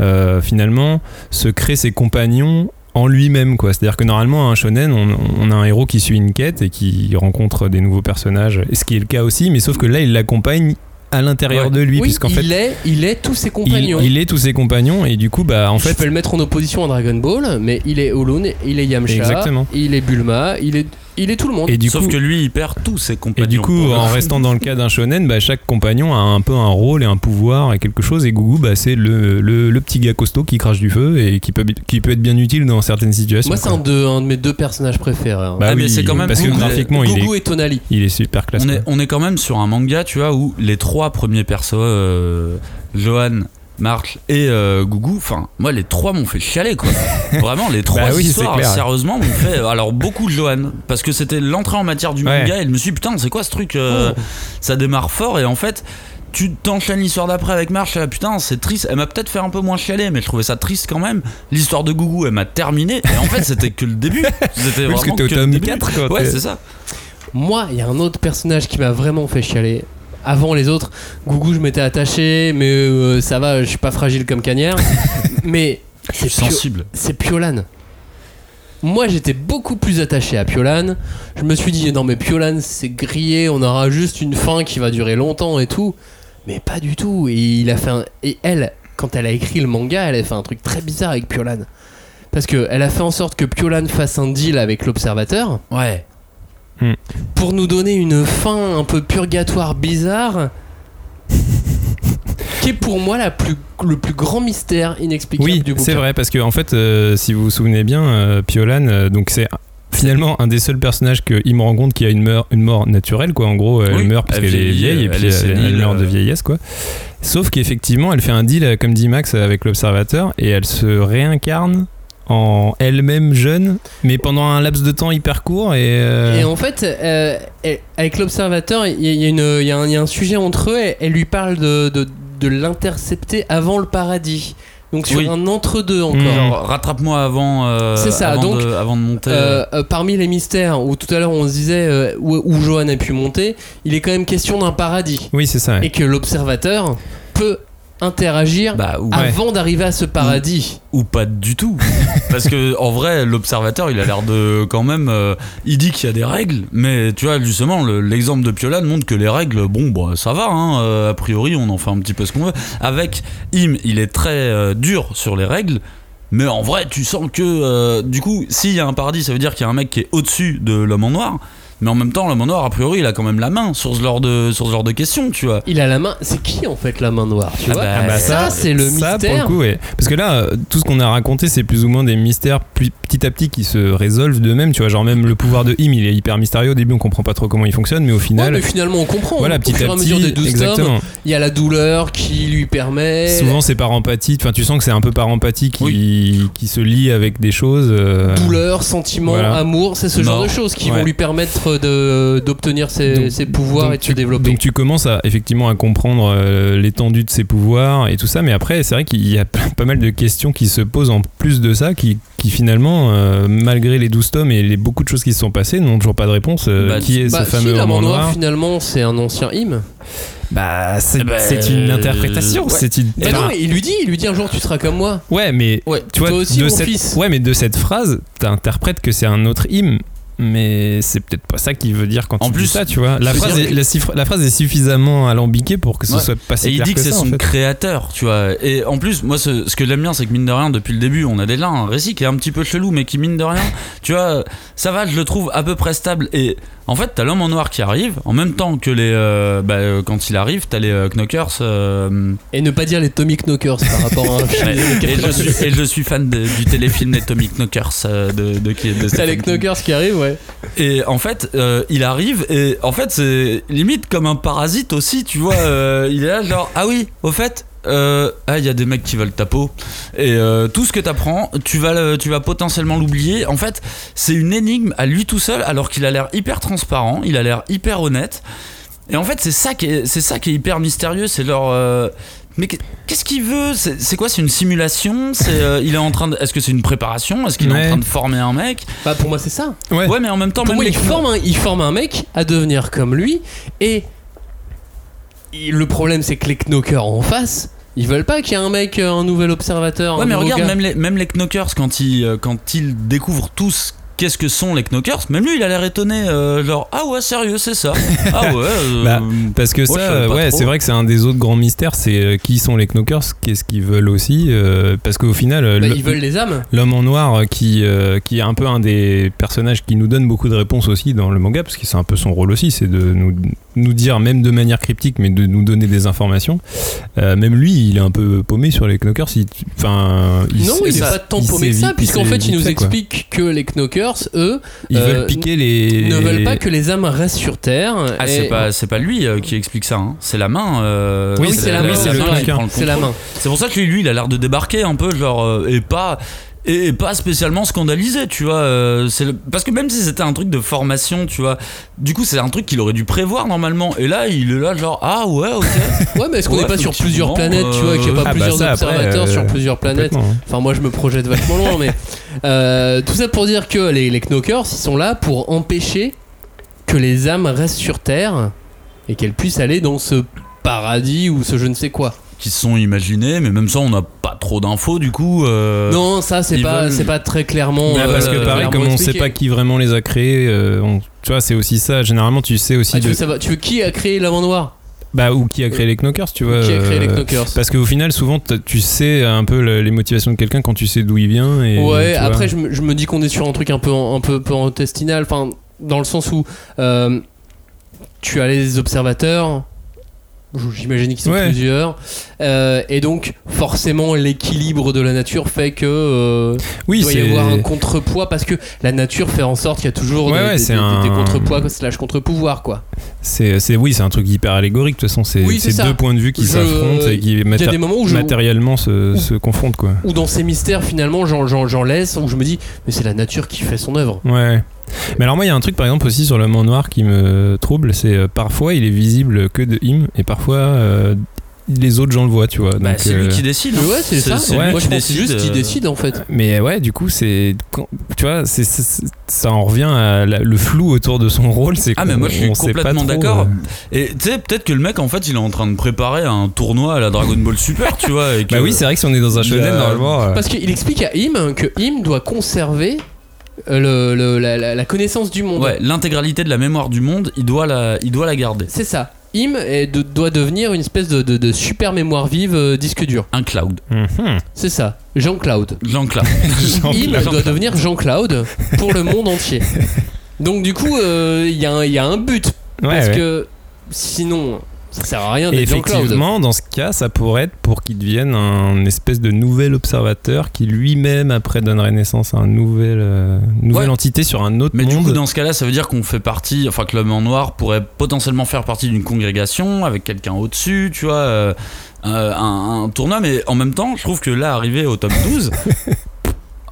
euh, finalement, se crée ses compagnons en lui-même quoi. C'est à dire que normalement un shonen on, on a un héros qui suit une quête et qui rencontre des nouveaux personnages ce qui est le cas aussi mais sauf que là il l'accompagne à l'intérieur Ouais. de lui oui, puisqu'en il, fait est, il est tous ses compagnons. il est tous ses compagnons et du coup bah en je fait peux le mettre en opposition à Dragon Ball, mais il est Olun, il est Yamcha, Exactement. il est Bulma, il est, il est tout le monde. et du Sauf coup que lui, il perd tous ses compagnons. Et du coup, en restant dans le cas d'un shonen, bah, chaque compagnon a un peu un rôle et un pouvoir et quelque chose. Et Gougou, bah, c'est le, le, le petit gars costaud qui crache du feu et qui peut, qui peut être bien utile dans certaines situations. Moi, c'est un de, un de mes deux personnages préférés. hein. Bah Ah, mais oui, c'est quand même parce que Gougou, graphiquement, il est, et Tonali. il est super classe. on, est, quoi. on est quand même sur un manga, tu vois, où les trois premiers persos, euh, Johan, March et euh, Gougou, enfin, moi, les trois m'ont fait chialer, quoi. Vraiment, les trois Bah oui, c'est histoires, clair. sérieusement, m'ont fait. Alors, beaucoup de Johan, parce que c'était l'entrée en matière du Ouais. manga, et je me suis dit, putain, c'est quoi ce truc euh, Oh. Ça démarre fort, et en fait. tu t'enchaînes l'histoire d'après avec Marche, là, putain, c'est triste. Elle m'a peut-être fait un peu moins chialer, mais je trouvais ça triste quand même. L'histoire de Gougou, elle m'a terminé. Et en fait, c'était que le début. C'était Oui, parce que vraiment t'es au que le tome début. 4, quoi, Ouais, c'est ça. Moi, il y a un autre personnage qui m'a vraiment fait chialer. Avant les autres, Gougou, je m'étais attaché, mais euh, ça va, je suis pas fragile comme Cagnère. mais Je suis c'est sensible. c'est Piolan. Moi, j'étais beaucoup plus attaché à Piolan. Je me suis dit, non, mais Piolan, c'est grillé, on aura juste une fin qui va durer longtemps et tout. Mais pas du tout. Et, il a fait un- et elle, quand elle a écrit le manga, elle a fait un truc très bizarre avec Piolan. Parce qu'elle a fait en sorte que Piolan fasse un deal avec l'observateur Ouais. Pour nous donner une fin un peu purgatoire bizarre qui est pour moi la plus, le plus grand mystère inexplicable Oui, du bouquin. c'est vrai, parce que en fait, euh, si vous vous souvenez bien, euh, Piolan, euh, donc c'est finalement un des seuls personnages qu'il me rend compte qui a une, meur- une mort naturelle, quoi. En gros, elle Oui, meurt parce elle qu'elle est vieille et elle puis elle, elle meurt de euh. vieillesse, quoi. Sauf qu'effectivement, elle fait un deal, euh, comme dit Max, avec l'observateur et elle se réincarne en elle-même jeune, mais pendant un laps de temps hyper court et. euh, Et en fait, euh, avec l'observateur, il y, a- y y un- il y a un sujet entre eux. Elle, elle lui parle de, de, de l'intercepter avant le paradis. Donc sur Oui. un entre-deux encore. Mm. Genre, rattrape-moi avant, euh, C'est ça, avant, donc, de, avant de monter. Euh, euh, parmi les mystères où tout à l'heure on se disait euh, où, où Johan a pu monter, il est quand même question d'un paradis. Oui, c'est ça. ouais. Et que l'observateur peut interagir bah, ou, avant d'arriver à ce paradis. ou pas du tout. Parce que en vrai, l'observateur, il a l'air de quand même. euh, il dit qu'il y a des règles, mais tu vois, justement, le- l'exemple de Piolan montre que les règles, bon, bah, ça va. Hein, euh, a priori, on en fait un petit peu ce qu'on veut. Avec Im, il est très euh, dur sur les règles. Mais en vrai, tu sens que du coup, s'il y a un paradis, ça veut dire qu'il y a un mec qui est au-dessus de l'homme en noir. Mais en même temps, l'homme en noir, a priori, il a quand même la main sur ce genre de, sur ce genre de questions, tu vois. Il a la main. C'est qui en fait la main noire Tu Ah vois bah, Ah bah ça, c'est le ça, mystère. pour le coup, ouais. Parce que là, euh, tout ce qu'on a raconté, c'est plus ou moins des mystères plus- petit à petit qui se résolvent d'eux-mêmes. Tu vois, genre même le pouvoir de Im, il est hyper mystérieux. Au début, on comprend pas trop comment il fonctionne, mais au Ouais, final, mais finalement on comprend. voilà, Au petit fur et à à mesure petit, des 12 tomes, exactement. il y a la douleur qui lui permet. Souvent, c'est par empathie. Enfin, tu sens que c'est un peu par empathie qui, qui se lie avec des choses. euh, douleur, sentiment, Voilà. amour, c'est ce genre de choses qui Ouais. vont lui permettre de- d'obtenir ses, pouvoirs donc et de se tu- développer. Donc tu commences à effectivement à comprendre euh, l'étendue de ses pouvoirs et tout ça, mais après c'est vrai qu'il y a pas mal de questions qui se posent en plus de ça, qui, qui finalement, euh, malgré les 12 tomes et les beaucoup de choses qui se sont passées, n'ont toujours pas de réponse. Euh, Bah, qui est Bah, ce fameux si, en noire, noir finalement, c'est un ancien hymne. Bah c'est une interprétation. ouais. C'est une. Mais enfin, non, il lui dit, il lui dit un jour tu seras comme moi. Ouais, mais Ouais, tu vois, toi aussi de mon cette, fils. ouais, mais de cette phrase, t'interprètes que c'est un autre hymne. Mais c'est peut-être pas ça qu'il veut dire quand En il plus, dit ça, tu vois. La phrase, est, que- la, cifre- la phrase est suffisamment alambiquée pour que ce Ouais. soit pas si Et il dit que, c'est son fait. créateur, tu vois. Et en plus, moi, ce, ce que j'aime bien, c'est que mine de rien, depuis le début, on a déjà un récit qui est un petit peu chelou, mais qui mine de rien, tu vois, ça va, je le trouve à peu près stable. Et en fait, t'as l'homme en noir qui arrive, en même temps que les. euh, bah, euh, quand il arrive, t'as les euh, Knockers. euh, Et ne pas dire les Tommy Knockers par rapport à un film et, des années et je 90. suis, et je suis fan de- du téléfilm des Tommy Knockers euh, de, de, qui- de T'as Stephen les King. Knockers qui arrivent, ouais. Et en fait, euh, il arrive et en fait, c'est limite comme un parasite aussi, tu vois. euh, il est là, genre, ah oui, au fait. Euh, ah, il y a des mecs qui veulent ta peau et euh, tout ce que t'apprends, tu vas, le- tu vas potentiellement l'oublier. En fait, c'est une énigme à lui tout seul, alors qu'il a l'air hyper transparent, il a l'air hyper honnête. Et en fait, c'est ça qui est, c'est ça qui est hyper mystérieux. C'est leur, euh, mais qu'est- qu'est-ce qu'il veut? C'est c'est quoi? C'est une simulation? C'est, euh, il est en train de, est-ce que c'est une préparation? Est-ce qu'il est Ouais. en train de former un mec? Bah pour moi c'est ça. Ouais. Ouais, mais en même temps, Pour même moi, les il forme, un, il forme un mec à devenir comme lui. Et le problème, c'est que les knockers en face, ils veulent pas qu'il y ait un mec, euh, un nouvel observateur. Ouais, un mais regarde, gars. même les, même les Knockers, quand ils, euh, quand ils découvrent tous qu'est-ce que sont les Knockers, même lui, il a l'air étonné, euh, genre, ah ouais, sérieux, c'est ça. Ah ouais. euh, Bah, Parce que Moi, ça, ouais, c'est vrai que c'est un des autres grands mystères, c'est euh, qui sont les knockers, qu'est-ce qu'ils veulent aussi, euh, parce qu'au final, Bah, le- ils veulent les âmes. l'homme en noir qui, euh, qui est un peu un des personnages qui nous donne beaucoup de réponses aussi dans le manga, parce que c'est un peu son rôle aussi, c'est de nous, nous dire, même de manière cryptique, mais de nous donner des informations. Euh, même lui, il est un peu paumé sur les knockers. il- Enfin, il non, sait- il est ça- pas tant paumé que ça, puisqu'en fait, il nous explique que les knockers, eux, Ils euh, veulent piquer les. ne veulent pas que les âmes restent sur Terre. Ah, c'est pas, c'est pas lui euh, qui explique ça, hein. c'est la main. euh, Oui, c'est la main, oui, c'est le main qui knocker. prend le C'est la main. C'est pour ça que lui, lui, il a l'air de débarquer un peu, genre, euh, et pas. Et pas spécialement scandalisé, tu vois. euh, le- Parce que même si c'était un truc de formation, tu vois, du coup, c'est un truc qu'il aurait dû prévoir normalement. Et là, il est là, genre, ah ouais, ok. Ouais, mais est-ce qu'on Ouais, n'est pas sur plusieurs planètes, tu vois, qu'il n'y a euh, pas ah bah plusieurs ça, après, observateurs euh, sur plusieurs planètes. Enfin, moi, je me projette vachement loin, mais euh, tout ça pour dire que les, les Knockers, ils sont là pour empêcher que les âmes restent sur Terre et qu'elles puissent aller dans ce paradis ou ce je ne sais quoi. Qui se sont imaginés, mais même ça, on n'a pas trop d'infos, du coup. euh, non, ça, c'est pas, veulent- c'est pas très clairement. Ouais, parce que euh, pareil, comme on sait expliqué. pas qui vraiment les a créés, euh, on- tu vois, c'est aussi ça. Généralement, tu sais aussi Ah, tu, de- veux savoir- tu veux qui a créé l'avant noir bah, ou qui a créé les Knockers, tu vois. Qui a créé les Knockers Parce qu'au final, souvent, tu sais un peu le- les motivations de quelqu'un quand tu sais d'où il vient. Et, Ouais, tu vois. après, je me, je me dis qu'on est sur un truc un peu, un peu, peu intestinal, enfin, dans le sens où euh, tu as les observateurs, j'imagine qu'ils sont Ouais. plusieurs, euh, et donc forcément l'équilibre de la nature fait que euh, oui, il doit y avoir un contrepoids parce que la nature fait en sorte qu'il y a toujours Ouais, des, ouais, des- des- un- des contrepoids slash contre-pouvoirs, quoi. C'est, c'est- oui, c'est un truc hyper allégorique. De toute façon, c'est, Oui, c'est deux points de vue qui Je- s'affrontent et qui maté- des moments où je, matériellement se, Ouh. se confrontent, quoi. où dans ces mystères finalement j'en, j'en- j'en laisse, où je me dis mais c'est la nature qui fait son œuvre. Ouais. Mais alors moi, il y a un truc par exemple aussi sur le Mont Noir qui me trouble, c'est euh, parfois il est visible que de him et parfois euh, les autres gens le voient, tu vois. Bah, Donc, c'est euh, lui qui décide. hein. Ouais, c'est, ça. lui ouais. Moi qui je pense que c'est juste qu'il euh, décide en fait. Mais ouais, du coup, c'est tu vois, c'est, c'est- c'est- ça en revient à la- le flou autour de son rôle. C'est Ah, mais qu'on- moi, je suis complètement d'accord. euh. Et tu sais, peut-être que le mec, en fait, il est en train de préparer un tournoi à la Dragon Ball Super, tu vois. Et que- Bah oui, c'est vrai que si on est dans un shonen, Euh, normalement. euh, Parce qu'il explique à Im que Im doit conserver euh, le, le- la, connaissance du monde. Ouais, l'intégralité de la mémoire du monde, il doit la, il doit la garder. C'est ça. Im est de- doit devenir une espèce de, de- de super mémoire vive euh, disque dur. Un cloud. mhm. C'est ça. Jean-Claude. Jean-Claude. Im doit devenir Jean-Claude pour le monde entier. Donc du coup, euh, il y, a un- il y a un but. Ouais, parce ouais. que sinon, ça sert à rien d'être effectivement, dans ce cas, ça pourrait être pour qu'il devienne un espèce de nouvel observateur qui lui-même après donnerait naissance à un nouvel, euh, nouvelle Ouais. entité sur un autre Mais du coup, dans ce cas-là, ça veut dire qu'on fait partie, enfin que l'homme en noir pourrait potentiellement faire partie d'une congrégation avec quelqu'un au-dessus, tu vois, euh, euh, un, un tournoi. Mais en même temps, je trouve que là, arrivé au top 12,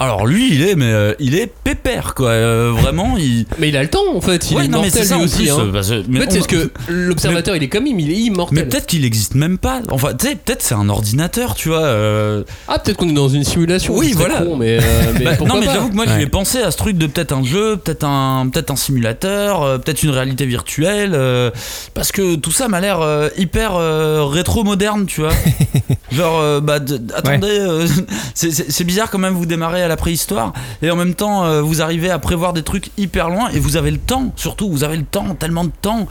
alors lui, il est, mais euh, il est pépère, quoi. Euh, vraiment, il. Mais il a le temps en fait. Il Ouais, est non, mais immortel c'est ça lui en aussi. plus. hein. euh, parce que- En mais fait, c'est parce que l'observateur, il est comme il est immortel. Mais peut-être qu'il existe même pas. Enfin, tu sais, peut-être c'est un ordinateur, tu vois. euh, Ah, peut-être qu'on est dans une simulation. Oui, voilà. con, mais, euh, mais Bah, non mais j'avoue que moi Ouais. j'y ai pensé à ce truc de peut-être un jeu, peut-être un, peut-être un simulateur, euh, peut-être une réalité virtuelle, euh, parce que tout ça m'a l'air euh, hyper euh, rétro-moderne, tu vois. Genre, euh, bah attendez, euh, c'est bizarre quand même vous démarrez à la préhistoire et en même temps euh, vous arrivez à prévoir des trucs hyper loin et vous avez le temps, surtout vous avez le temps, tellement de temps.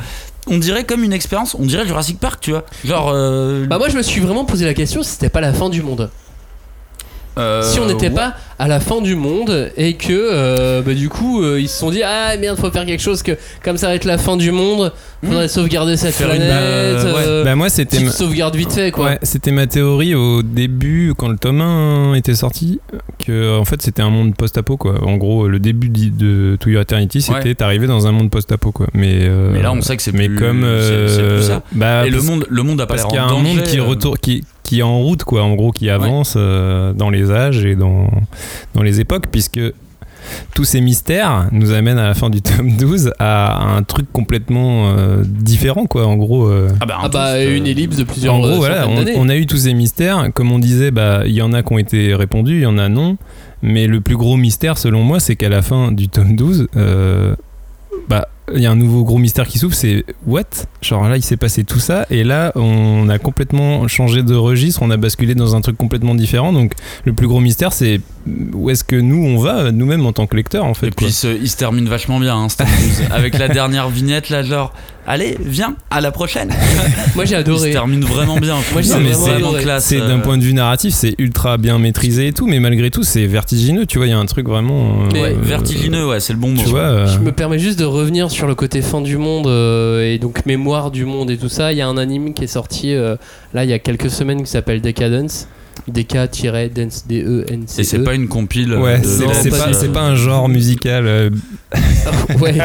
On dirait comme une expérience, on dirait Jurassic Park, tu vois. Genre, euh, Bah moi je me suis vraiment posé la question si c'était pas la fin du monde. Euh, si on n'était ouais. pas à la fin du monde et que euh, bah, du coup euh, ils se sont dit ah merde faut faire quelque chose que comme ça va être la fin du monde faudrait sauvegarder cette Faire une- planète bah, ouais. euh, Bah, moi, c'était. ma- sauvegarde vite fait quoi. Ouais, c'était ma théorie au début quand le tome 1 était sorti que en fait c'était un monde post-apo quoi. En gros, le début de To Your Eternity, c'était Ouais. t'arrivais dans un monde post-apo quoi. Mais euh, Mais là, on sait que c'est mais plus- comme euh, plus ça. bah, et le monde, le monde a pas parce l'air qu'il y a un monde qui retourne qui qui est en route quoi en gros qui avance euh, dans les âges et dans dans les époques puisque tous ces mystères nous amènent à la fin du tome 12 à un truc complètement euh, différent quoi en gros euh, Ah bah, un Ah bah euh, une ellipse de plusieurs en gros, voilà, on a eu tous ces mystères. Comme on disait, bah, il y en a qui ont été répondus, il y en a non. Mais le plus gros mystère, selon moi, c'est qu'à la fin du tome 12, euh, bah, il y a un nouveau gros mystère qui s'ouvre, c'est what? Genre là, il s'est passé tout ça, et là, on a complètement changé de registre, on a basculé dans un truc complètement différent. Donc, le plus gros mystère, c'est où est-ce que nous, on va, nous-mêmes, en tant que lecteurs, en fait. Et puis il se, il se termine vachement bien, hein, ce tome 12, avec la dernière vignette là, genre, allez, viens, à la prochaine. Moi j'ai Il se adoré. termine vraiment bien. Moi, j'ai vraiment c'est- adoré. classe. C'est euh, d'un point de vue narratif, c'est ultra bien maîtrisé et tout, mais malgré tout, c'est vertigineux. Tu vois, il y a un truc vraiment. euh, Mais- ouais, vertigineux, ouais, c'est le bon mot. Tu vois, euh, Je me permets juste de revenir sur le côté fin du monde euh, et donc mémoire du monde et tout ça. Il y a un anime qui est sorti euh, là il y a quelques semaines qui s'appelle Decadence. DK-Dance D-E-N-C-E. Et c'est pas une compile. ouais, de- c'est pas un genre musical. euh, ouais.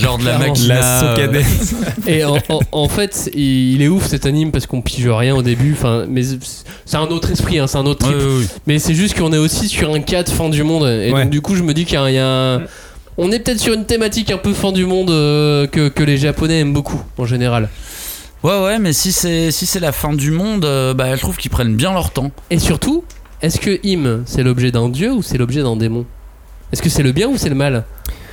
Genre de la machina. La euh. Et en, en- en fait, il est ouf cet anime parce qu'on pige rien au début. Enfin, mais c'est un autre esprit, hein, c'est un autre trip. ouais, ouais. Mais c'est juste qu'on est aussi sur un cas de fin du monde. Et Ouais. donc, du coup, je me dis qu'il y a, il y a un- On est peut-être sur une thématique un peu fin du monde euh, que, que les Japonais aiment beaucoup en général. Ouais, ouais, mais si c'est si c'est la fin du monde, euh, bah, je trouve qu'ils prennent bien leur temps. Et surtout, est-ce que Im c'est l'objet d'un dieu ou c'est l'objet d'un démon? Est-ce que c'est le bien ou c'est le mal?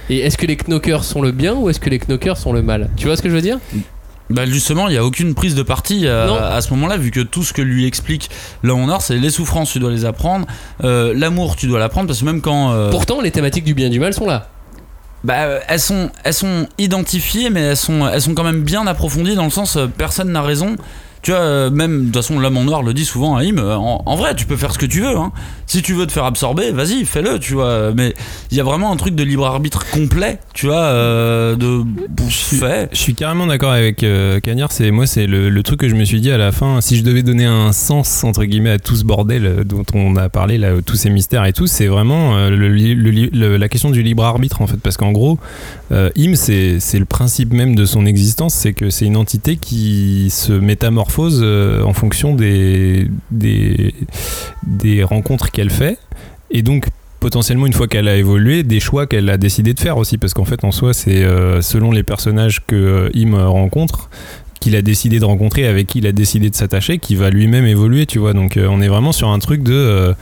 Et est-ce que les knockers sont le bien ou est-ce que les knockers sont le mal? Tu vois ce que je veux dire? Bah justement, il n'y a aucune prise de parti euh, à ce moment-là, vu que tout ce que lui explique Léonard, c'est les souffrances, tu dois les apprendre, euh, l'amour, tu dois l'apprendre, parce que même quand... euh, Pourtant, les thématiques du bien et du mal sont là. Bah, euh, elles, sont, identifiées, mais elles sont, elles sont quand même bien approfondies, dans le sens, euh, personne n'a raison. Tu vois, euh, même, de toute façon, l'homme en noir le dit souvent à Im, euh, en, en vrai, tu peux faire ce que tu veux. Hein. Si tu veux te faire absorber, vas-y, fais-le, tu vois. Mais il y a vraiment un truc de libre arbitre complet, tu vois, euh, de... Fais. Je suis carrément d'accord avec euh, Cagnard. C'est moi, c'est le, le truc que je me suis dit à la fin. Si je devais donner un sens entre guillemets à tout ce bordel dont on a parlé là, tous ces mystères et tout, c'est vraiment euh, le, le la question du libre arbitre en fait, parce qu'en gros, Im, c'est c'est le principe même de son existence, c'est que c'est une entité qui se métamorphose euh, en fonction des des, rencontres qu'elle fait, et donc potentiellement une fois qu'elle a évolué, des choix qu'elle a décidé de faire aussi, parce qu'en fait en soi c'est euh, selon les personnages que euh, Im rencontre qu'il a décidé de rencontrer, avec qui il a décidé de s'attacher, qui va lui-même évoluer, tu vois. Donc euh, on est vraiment sur un truc de...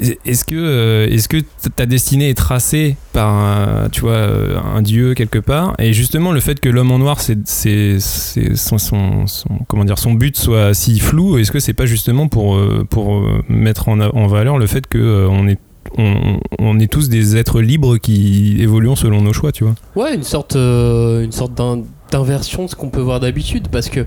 est-ce que, euh, est-ce que ta destinée est tracée par un, tu vois, euh, un dieu quelque part? Et justement, le fait que l'homme en noir, c'est, c'est, son, son- son- comment dire, son but soit si flou, est-ce que c'est pas justement pour, euh, pour mettre en, valeur le fait que euh, on est on, on est tous des êtres libres qui évoluons selon nos choix, tu vois? Ouais, une sorte, une sorte d'in- d'inversion de ce qu'on peut voir d'habitude, parce que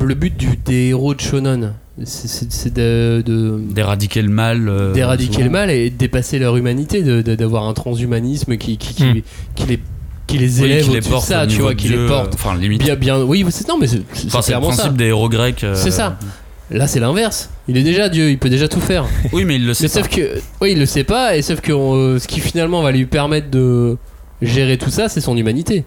le but du, des héros de shonen, c'est- c'est de, de- D'éradiquer le mal. euh, d'éradiquer le mal et de dépasser leur humanité, d'avoir un transhumanisme qui, qui, qui, Hmm. qui les, qui les Oui, élève qui les porte ça, au tu vois, de qui Dieu, les porte. Enfin, limite. Bien, bien, oui, c'est non, mais c'est Enfin, le clairement ça. principe des héros grecs. euh, C'est ça. Là, c'est l'inverse. Il est déjà Dieu, il peut déjà tout faire. Oui, mais il le sait Mais pas. sauf que, oui, il le sait pas, et sauf que euh, ce qui finalement va lui permettre de gérer tout ça, c'est son humanité.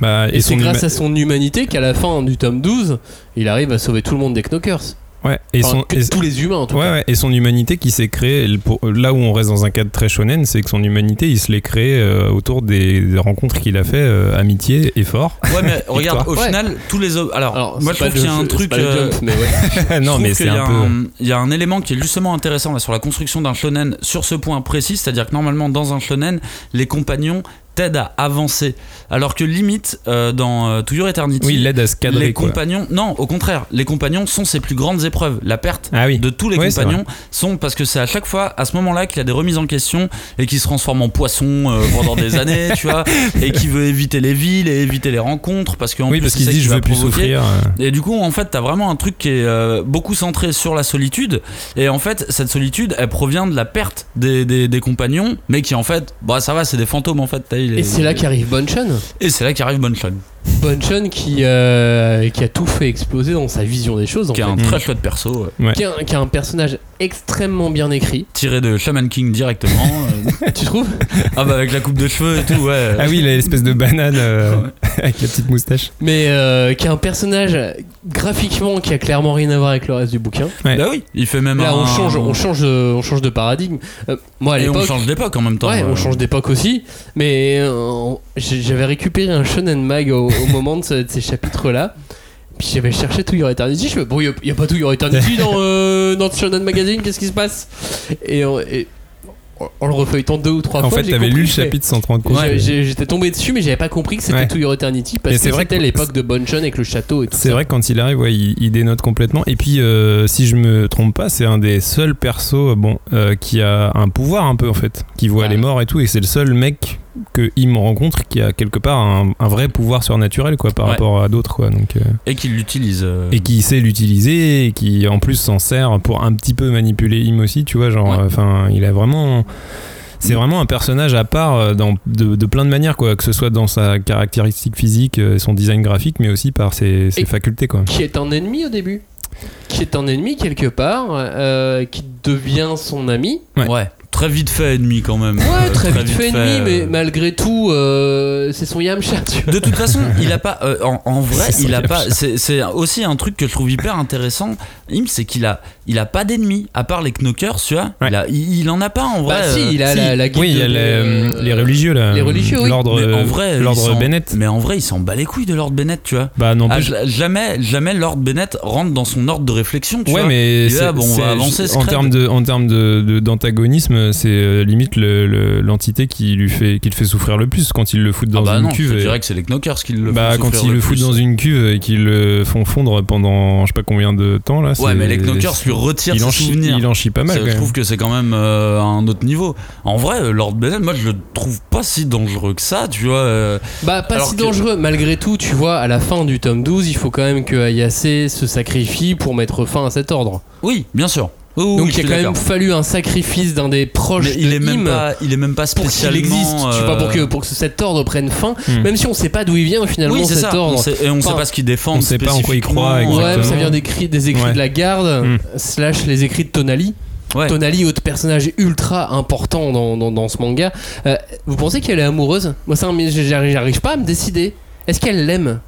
Bah, Et, c'est grâce huma- à son humanité qu'à la fin du tome 12, il arrive à sauver tout le monde des Knockers. ouais, et Enfin, son, et- tous les humains en tout Ouais, cas. ouais, et son humanité qui s'est créée, là où on reste dans un cadre très shonen, c'est que son humanité, il se l'est créée euh, autour des, des rencontres qu'il a fait, euh, amitié, effort. Ouais, mais regarde, au Ouais. final, tous les. ob- Alors, Alors, moi je trouve qu'il y a un truc. euh, jump, mais ouais. je non, mais c'est un peu. Il y a un élément qui est justement intéressant là sur la construction d'un shonen sur ce point précis, c'est-à-dire que normalement dans un shonen, les compagnons t'aident à avancer, alors que limite euh, dans euh, To Your Eternity, Oui, l'aide à se cadrer. les quoi. compagnons, non, au contraire, les compagnons sont ses plus grandes épreuves. La perte Ah oui. de tous les c'est compagnons sont parce que c'est à chaque fois à ce moment-là qu'il a des remises en question et qu'il se transforme en poisson euh, pendant des années, tu vois, et qui veut éviter les villes et éviter les rencontres parce qu'en Oui, plus parce il qu'il sait dit qu'il je va veux plus provoquer. souffrir. euh. Et du coup, en fait, t'as vraiment un truc qui est euh, beaucoup centré sur la solitude. Et en fait, cette solitude, elle provient de la perte des, des, des compagnons, mais qui en fait, bah ça va, c'est des fantômes en fait. t'as, Et c'est là qu'arrive Bonchon. Et c'est là qu'arrive Bonchon, Bonchon qui, euh, qui a tout fait exploser dans sa vision des choses. En qui fait. un très chouette perso, Ouais. Qui, a, qui a un personnage extrêmement bien écrit. tiré de Shaman King directement. euh. tu trouves? Ah bah avec la coupe de cheveux et tout, ouais. Ah oui, l'espèce de banane euh, avec la petite moustache. Mais euh, qui a un personnage graphiquement qui a clairement rien à voir avec le reste du bouquin. Ouais. Bah oui, il fait même Là, un- on change, on change, de, on change de paradigme. Euh, moi, à et on change d'époque en même temps. ouais, euh. on change d'époque aussi. Mais euh, j'avais récupéré un shonen mag au, au moment de, ce- de ces chapitres-là. Puis j'avais cherché To Your Eternity. Je me bon, il n'y a, pas To Your Eternity dans, euh, dans shonen magazine. Qu'est-ce qui se passe? Et, en- et en le refeuilletant deux ou trois En fois, fait, j'ai t'avais lu le chapitre 130 quoi. J'ai- j'ai- J'étais tombé dessus, mais j'avais pas compris que c'était Ouais. To Your Eternity parce que c'était que- l'époque de Bonchon avec le château et tout C'est vrai quand il arrive, ouais, il, il dénote complètement. Et puis, euh, si je me trompe pas, c'est un des seuls persos, euh, bon, euh, qui a un pouvoir un peu en fait, qui voit Ouais. les morts et tout. Et c'est le seul mec que il me rencontre qui a quelque part un, un vrai pouvoir surnaturel quoi, par Ouais. rapport à d'autres quoi. Donc, euh, Et qu'il l'utilise. euh. et qui sait l'utiliser et qui en plus s'en sert pour un petit peu manipuler Im aussi, tu vois, genre, Ouais. enfin, il a vraiment. C'est vraiment un personnage à part euh, dans, de, de plein de manières, quoi, que ce soit dans sa caractéristique physique, euh, son design graphique, mais aussi par ses, facultés, quoi. Qui est un ennemi au début. Qui est un ennemi quelque part, euh, qui devient son ami. Ouais. Ouais, très vite fait ennemi quand même. Ouais, Euh, très, vite fait ennemi, euh, mais malgré tout, euh, c'est son Yamcha, tu vois. De toute façon, il a pas. euh, en, en vrai, il a pas. C'est aussi un truc que je trouve hyper intéressant. Im, c'est qu'il a, il a pas d'ennemis à part les knockers, tu vois. Ouais. Il, a- il, il en a pas en vrai. Bah euh, si, il a si. la, la guilde Oui, il y a de- les, euh, les religieux là. Les religieux, oui. L'ordre, en vrai, l'ordre Bennett. Mais en vrai, il s'en bat les couilles de Lord Bennett, tu vois. Bah non Ah, jamais, jamais Lord Bennett rentre dans son ordre de réflexion, tu Ouais, vois. mais c'est- bon, on c'est- va avancer. en termes de en termes de de- d'antagonisme, c'est euh, limite le- le- l'entité qui lui fait qui le fait souffrir le plus quand il le fout dans Ah bah une non, je cuve. et- dirais que c'est les knockers qui le bah font quand ils le foutent dans une cuve et qu'ils le font fondre pendant je sais pas combien de temps là. Ouais, mais les knockers lui retirent il ses en chie, souvenirs. il en chie pas mal. Je trouve que c'est quand même euh, à un autre niveau. En vrai, euh, Lord Bennett, moi je le trouve pas si dangereux que ça, tu vois. euh. Bah, pas si que- dangereux. Malgré tout, tu vois, à la fin du tome 12, il faut quand même que Ayase se sacrifie pour mettre fin à cet ordre. Oui, bien sûr. Donc il a quand même fallu un sacrifice d'un des proches Mais il de est même Im pas, il est même pas pour qu'il spécialement. existe, tu vois, pour que, euh, pour que cet ordre prenne fin. Hmm. Même si on sait pas d'où il vient finalement Oui, cet ça. On ordre. sait- et on sait Enfin, pas ce qu'il défend. on sait pas en quoi il croit spécifiquement, Ouais, ça exactement. vient des, cris- des écrits Ouais. de la garde, Hmm. slash les écrits de Tonali. Ouais. Tonali, autre personnage ultra important dans, dans, dans ce manga. Euh, vous pensez qu'elle est amoureuse? Moi, ça, j'arrive pas à me décider. Est-ce qu'elle l'aime?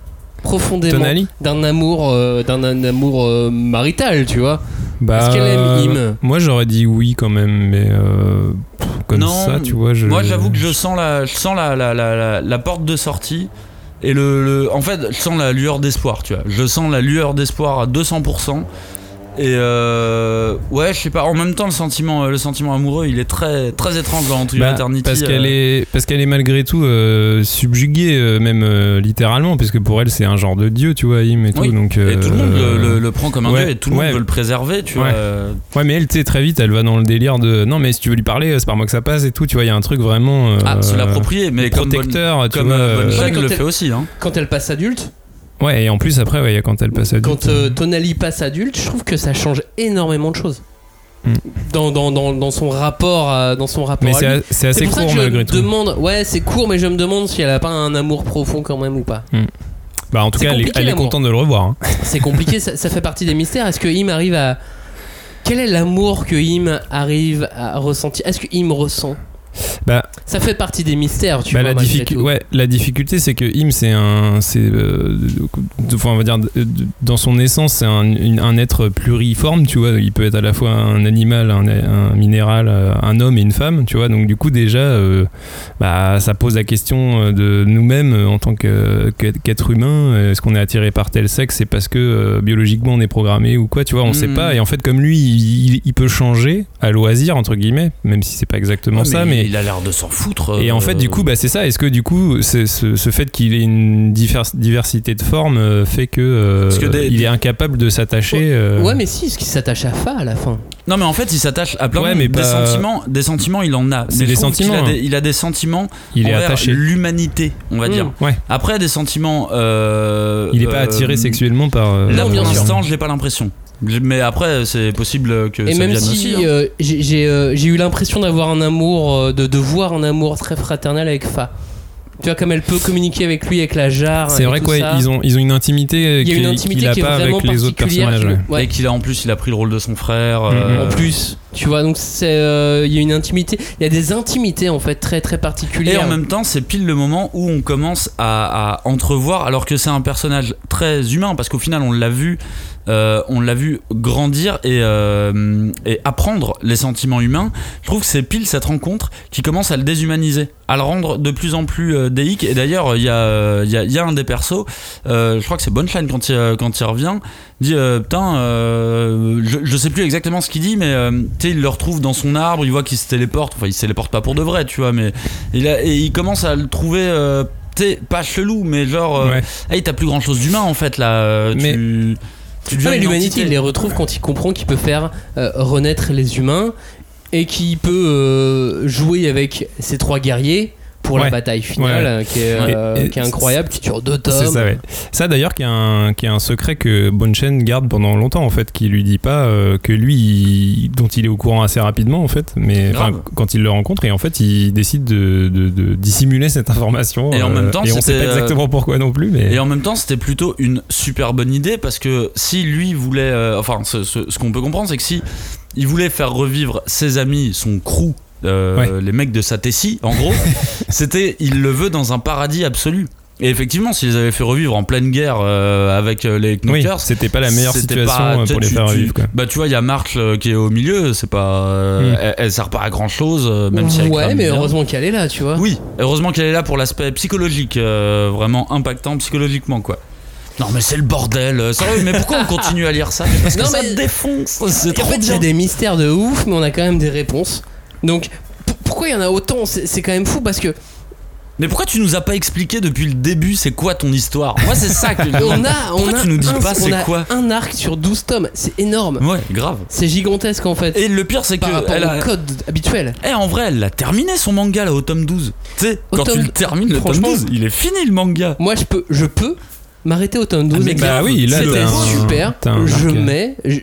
Profondément Tonali d'un amour, euh, d'un un amour euh, marital, tu vois Bah, Est-ce qu'elle aime Im? Moi j'aurais dit oui quand même, mais euh, pff, comme Non, ça, tu vois. Je... Moi, j'avoue que je sens la, je sens la, la, la, la, la porte de sortie. Et le, le- en fait, je sens la lueur d'espoir, tu vois. Je sens la lueur d'espoir à 200%. Et euh, ouais, je sais pas. En même temps, le sentiment, le sentiment amoureux, il est très, très étrange dans Anti Bah, Eternity. parce qu'elle euh. est parce qu'elle est malgré tout euh, subjuguée euh, même euh, littéralement puisque pour elle c'est un genre de dieu tu vois Im et tout Oui. donc Et tout le monde euh, le, le- le prend comme un ouais, dieu et tout le ouais. monde veut le préserver, tu Ouais. vois. euh. ouais mais elle tu sais très vite elle va dans le délire de non mais si tu veux lui parler c'est par moi que ça passe et tout tu vois il y a un truc vraiment euh, Ah, se l'approprier, mais comme Bonne, protecteur tu comme vois euh, Bonne euh, Shag quand le elle- fait aussi. Hein. Quand elle passe adulte, ouais et en plus après ouais, quand elle passe adulte quand euh, Tonali passe adulte, je trouve que ça change énormément de choses. Hmm. Dans, dans, dans, dans son rapport à, dans son rapport mais à c'est c'est assez pour ça court que malgré tout demande, ouais, c'est court, mais je me demande si elle a pas un amour profond quand même ou pas. bah en tout C'est cas elle est, elle contente de le revoir hein. C'est compliqué, ça, ça fait partie des mystères. Est-ce que Im arrive à. Quel est l'amour que Im arrive à ressentir? Est-ce que Im ressent? Bah Ça fait partie des mystères, tu Bah, vois. la, malgré difficu- tout. ouais, la difficulté, c'est que Im, c'est un. c'est, euh, on va dire, dans son essence, c'est un, un être pluriforme, tu vois. Il peut être à la fois un animal, un, un minéral, euh, un homme et une femme, tu vois. Donc, du coup, déjà, euh, bah, ça pose la question euh, de nous-mêmes en tant que- qu'être humain. Est-ce qu'on est attiré par tel sexe? C'est parce que euh, biologiquement on est programmé ou quoi, tu vois? On sait Mhm. pas. Et en fait, comme lui, il, il- il peut changer à loisir, entre guillemets, même si c'est pas exactement Ouais, ça, mais. Il a l'air de s'en foutre. Et en fait, euh, du coup, bah, c'est ça. Est-ce que du coup, c'est- ce, ce fait qu'il ait une divers- diversité de formes euh, fait que, euh, Parce que des- il est incapable de s'attacher euh, Ouais, mais si, est-ce qu'il s'attache à Fa à la fin Non, mais en fait, il s'attache à plein Ouais, de mais des pas- sentiments. Des sentiments, il en a. C'est des sentiments, a hein. des- il a des sentiments il est attaché. l'humanité, on va Mm. dire. Ouais. Après, des sentiments. euh, Il est pas euh, attiré sexuellement par. euh, Là, pour bien sûr. l'instant, je n'ai pas l'impression. Mais après, c'est possible que Et ça même vienne si aussi. hein. euh, j'ai j'ai, euh, j'ai eu l'impression d'avoir un amour, euh, de, de voir un amour très fraternel avec Fa. Tu vois, comme elle peut communiquer avec lui, avec la jarre. C'est vrai quoi, ils ont, ils ont une intimité qu'il est pas avec les autres personnages. ouais. Et qu'il a en plus, il a pris le rôle de son frère. Mhm. euh, En plus, tu vois, donc c'est, euh, il y a une intimité, il y a des intimités en fait très très Et particulières. en même temps, c'est pile le moment où on commence à, à entrevoir, alors que c'est un personnage très humain, parce qu'au final, on l'a vu, euh, on l'a vu grandir et, euh, et apprendre les sentiments humains. Je trouve que c'est pile cette rencontre qui commence à le déshumaniser, à le rendre de plus en plus euh, déique. Et d'ailleurs, il y a, il y, a, y a un des persos, je crois que c'est Boneshine quand il, quand il revient, dit euh, putain, euh, je, je sais plus exactement ce qu'il dit, mais euh, tu sais, il le retrouve dans son arbre, il voit qu'il se téléporte, enfin il se téléporte pas pour de vrai, tu vois, mais il a- et il commence à le trouver. euh, tu sais, pas chelou, mais genre, Ouais. hey, t'as plus grand chose d'humain en fait là. euh, Mais- tu, tu Ah, l'humanité, il les retrouve quand il comprend qu'il peut faire renaître les humains et qu'il peut jouer avec ces trois guerriers pour la bataille finale, Ouais. euh, qui, est, euh, Et- et qui est incroyable, qui dure deux tomes. C'est ça, ouais. Ça d'ailleurs, qui est un, qui est un secret que Bonchen garde pendant longtemps en fait, qui lui dit pas euh, que lui, il- dont il est au courant assez rapidement en fait, mais quand il le rencontre et en fait, il décide de, de- de dissimuler cette information. Et en même temps, et on sait pas euh, exactement pourquoi non plus, mais Et en même temps, c'était plutôt une super bonne idée parce que si lui voulait, euh, enfin, ce, ce- ce qu'on peut comprendre, c'est que si il voulait faire revivre ses amis, son crew euh, Ouais. les mecs de Satessi, en gros, c'était il le veut dans un paradis absolu. Et effectivement, s'ils avaient fait revivre en pleine guerre euh, avec euh, les Oui, Knockers, c'était pas la meilleure situation pas- pour les tu- faire tu- revivre. Quoi. Bah tu vois, il y a March euh, qui est au milieu, c'est pas, euh, Mm. elle, elle sert pas à grand chose, même si elle ouais, mais bien. heureusement qu'elle est là, tu vois. Oui, heureusement qu'elle est là pour l'aspect psychologique, euh, vraiment impactant psychologiquement quoi. Non mais c'est le bordel, sérieux, mais pourquoi on continue à lire ça? Parce que Non, ça mais- défonce, c'est En trop fait, il y bien. a des mystères de ouf, mais on a quand même des réponses. Donc, pourquoi il y en a autant C'est quand même fou parce que Mais pourquoi tu nous as pas expliqué depuis le début c'est quoi ton histoire Moi c'est ça que on a, on Pourquoi a tu nous dis un, pas on c'est a quoi un arc sur 12 tomes, c'est énorme. Ouais, grave. C'est gigantesque en fait. Et le pire c'est que elle a... au code habituel. Eh, en vrai, elle l'a terminé son manga là au tome 12. Tu sais, quand tome- tu le termines le tome Franchement- 12, il est fini le manga. Moi, je peux, je peux m'arrêter au tome 12. Ah, bah oui, c'était super. un je arc. mets, je,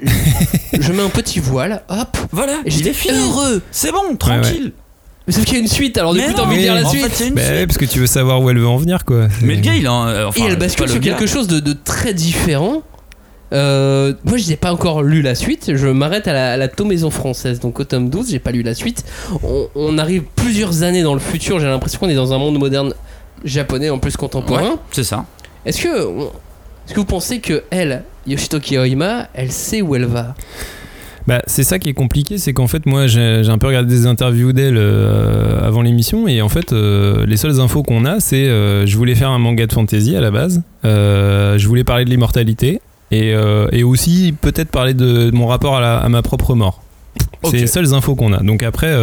je mets un petit voile, hop. Voilà, j'étais heureux. C'est bon, tranquille. Mais Sauf qu'il y a une suite, alors du Mais coup, t'as envie de lire la en suite. fait, Bah suite. parce que tu veux savoir où elle veut en venir, quoi. Mais le gars, il a. euh, Enfin, et elle bascule sur quelque chose de, de très différent. Euh, moi, je n'ai pas encore lu la suite. Je m'arrête à la, à la Tomaison française, donc au tome 12. J'ai pas lu la suite. On, on arrive plusieurs années dans le futur. J'ai l'impression qu'on est dans un monde moderne japonais en plus contemporain. Ouais, c'est ça. Est-ce que, est-ce que vous pensez que elle, Yoshitoki Aoima, elle sait où elle va? Bah, c'est ça qui est compliqué, c'est qu'en fait, moi, j'ai j'ai un peu regardé des interviews d'elle euh, avant l'émission, et en fait, euh, les seules infos qu'on a, c'est euh, je voulais faire un manga de fantasy à la base, euh, je voulais parler de l'immortalité, et, et aussi peut-être parler de, de mon rapport à, la- à ma propre mort. C'est les seules infos qu'on a. Donc après,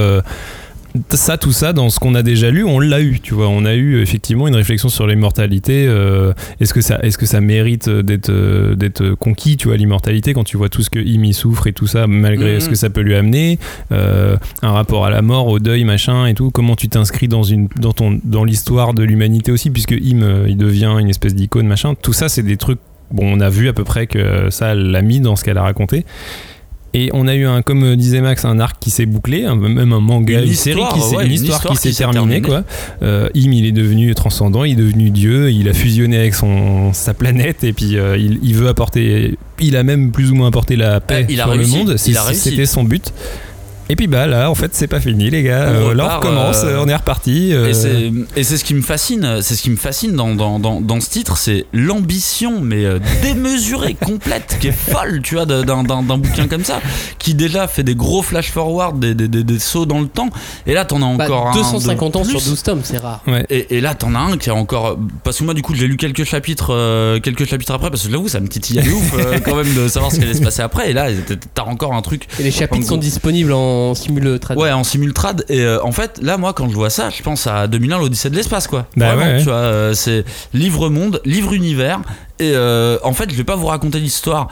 ça, tout ça, dans ce qu'on a déjà lu, on l'a eu, tu vois. On a eu effectivement une réflexion sur l'immortalité. euh, est-ce que ça, est-ce que ça mérite d'être, euh, d'être conquis, tu vois, l'immortalité, quand tu vois tout ce que Im y souffre et tout ça, malgré Mhm. ce que ça peut lui amener, euh, un rapport à la mort, au deuil, machin et tout. Comment tu t'inscris dans une, dans ton, dans l'histoire de l'humanité aussi, puisque Im, euh, il devient une espèce d'icône, machin. Tout ça, c'est des trucs. Bon, on a vu à peu près que ça elle l'a mis dans ce qu'elle a raconté. Et on a eu un, comme disait Max, un arc qui s'est bouclé, un- même un manga, Une une, série histoire, qui s'est, ouais, une histoire histoire qui s'est qui s'est terminée, quoi. Euh, Im, il est devenu transcendant, il est devenu Dieu, il a fusionné avec son, sa planète et puis euh, il, il veut apporter, il a même plus ou moins apporté la paix Eh, il a sur le monde. C'était son but. Et puis bah là, en fait, c'est pas fini, les gars. On Euh, là, on repart, recommence, euh, on est reparti. euh, Et c'est ce qui me fascine, c'est ce qui me fascine dans, dans, dans, dans ce titre, c'est l'ambition mais euh, démesurée, complète, qui est folle, tu vois, d'un d'un d'un bouquin comme ça, qui déjà fait des gros flash forward, des, des, des, des sauts dans le temps. Et là, t'en as Bah, encore un. de 250 ans plus. sur 12 tomes, c'est rare. ouais. Et, et là, t'en as un qui est encore. Parce que moi, du coup, j'ai lu quelques chapitres, euh, quelques chapitres après, parce que j'avoue, ça me titillait de ouf euh, quand même de savoir ce qui allait se passer après. Et là, t'as encore un truc Et les chapitres sont disponibles en simultrad. Ouais, en simultrad. Et euh, en fait, là, moi, quand je vois ça, je pense à 2001, l'Odyssée de l'espace, quoi. Bah Vraiment, ouais, ouais. tu vois, euh, c'est livre monde, livre univers. Et euh, en fait, je vais pas vous raconter l'histoire.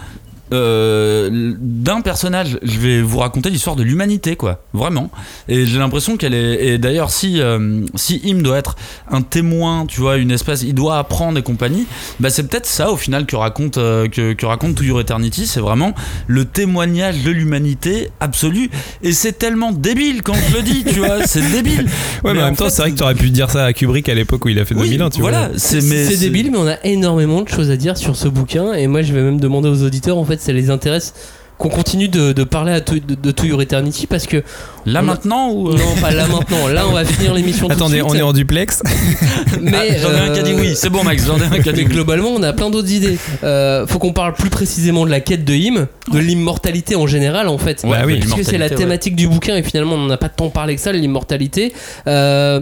Euh, d'un personnage, je vais vous raconter l'histoire de l'humanité, quoi, vraiment. Et j'ai l'impression qu'elle est. Et d'ailleurs, si euh, si Im doit être un témoin, tu vois, une espèce, il doit apprendre et compagnie, bah c'est peut-être ça au final que raconte euh, que, que raconte To Your Eternity, c'est vraiment le témoignage de l'humanité absolue. Et c'est tellement débile quand je le dis, tu vois, c'est débile. Ouais, mais, en même temps, fait, c'est vrai que tu aurais pu dire ça à Kubrick à l'époque où il a fait oui, 2001, tu voilà, vois. c'est débile, mais on a énormément de choses à dire sur ce bouquin. Et moi, je vais même demander aux auditeurs, en fait, ça les intéresse qu'on continue de, de parler à To- de, de To Your Eternity parce que. Là a- maintenant ou euh, Non, pas là maintenant. Là, on va finir l'émission tout de Attendez, suite. on est en duplex. Mais, Ah, J'en ai un qui a dit euh, oui, c'est bon Max, j'en ai un qui a dit oui. globalement, on a plein d'autres idées. Euh, faut qu'on parle plus précisément de la quête de Im, de l'immortalité en général, en fait. Ouais, Bah oui. Parce que c'est la ouais. thématique du bouquin et finalement, on n'en a pas tant parlé que ça, l'immortalité. Euh,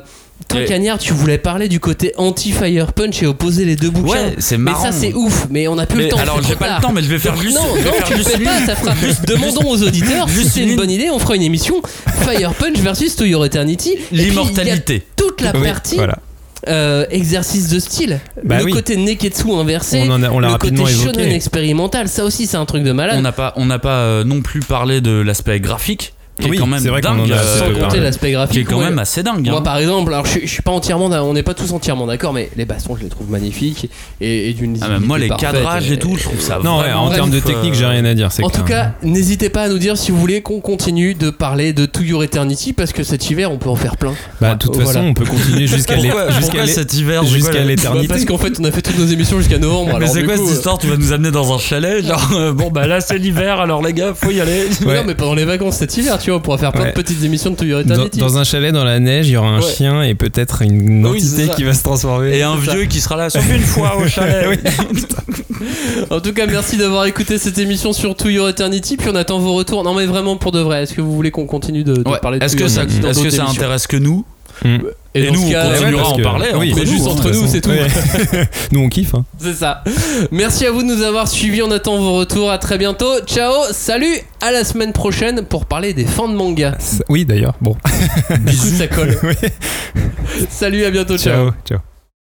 toi, Cagnard, tu voulais parler du côté anti-Fire Punch et opposer les deux bouquins. Ouais, c'est mais marrant. ça, c'est ouf. Mais on a plus Mais le temps. alors j'ai pas tard. le temps, mais je vais faire juste. Non, non, tu le fais pas, ça fera juste. Demandons aux auditeurs si c'est une bonne idée. On fera une émission Fire Punch versus To Your Eternity. L'immortalité. toute la Oui, partie voilà. euh, exercice de style. Bah le oui. côté Neketsu inversé. On en a- on le côté shonen expérimental. Ça aussi, c'est un truc de malade. On n'a pas, on n'a pas euh, non plus parlé de l'aspect graphique, qui Oui, est quand même c'est vrai qu'on dingue, euh, Sans peu compter l'aspect graphique. qui est quand ouais. même assez dingue. Moi, hein. par exemple, alors je, suis- je suis pas entièrement, on n'est pas tous entièrement d'accord, mais les bastons, je les trouve magnifiques et, et d'une Ah, moi, les cadrages et tout, je trouve ça Non, ouais, vraiment en termes de ouf, technique, euh, j'ai rien à dire. En tout cas, n'hésitez pas à nous dire si vous voulez qu'on continue de parler de To Your Eternity parce que cet hiver, on peut en faire plein. Bah, de toute Voilà. façon, on peut continuer jusqu'à l'éternité. Parce qu'en fait, on a fait toutes nos émissions jusqu'à novembre. Mais c'est quoi cette euh, histoire? Tu vas nous amener dans un chalet Genre, euh, bon bah là c'est l'hiver, alors les gars, faut y aller. Non, mais pendant les vacances cet hiver, tu on pourra faire plein Ouais. de petites émissions de To Your Dans, Eternity. dans un chalet dans la neige, il y aura un Ouais. chien et peut-être une Oui, entité qui va se transformer. Et un vieux qui sera là, sauf une fois au chalet. En tout cas, merci d'avoir écouté cette émission sur To Your Eternity. Puis on attend vos retours. Non, mais vraiment pour de vrai. Est-ce que vous voulez qu'on continue de, de Ouais. parler de Est-ce que ça, dans est-ce que ça intéresse que nous? Mm. Et, nous, on cas, continuera à en parler. oui, entre mais juste hein, entre nous, c'est tout. Ouais. Nous on kiffe. Hein. C'est ça. Merci à vous de nous avoir suivis. On attend vos retours. À très bientôt. Ciao. Salut. À la semaine prochaine pour parler des fans de manga. Oui d'ailleurs. Bon. Du coup, ça colle. Oui. Salut. À bientôt. ciao. ciao. Ciao.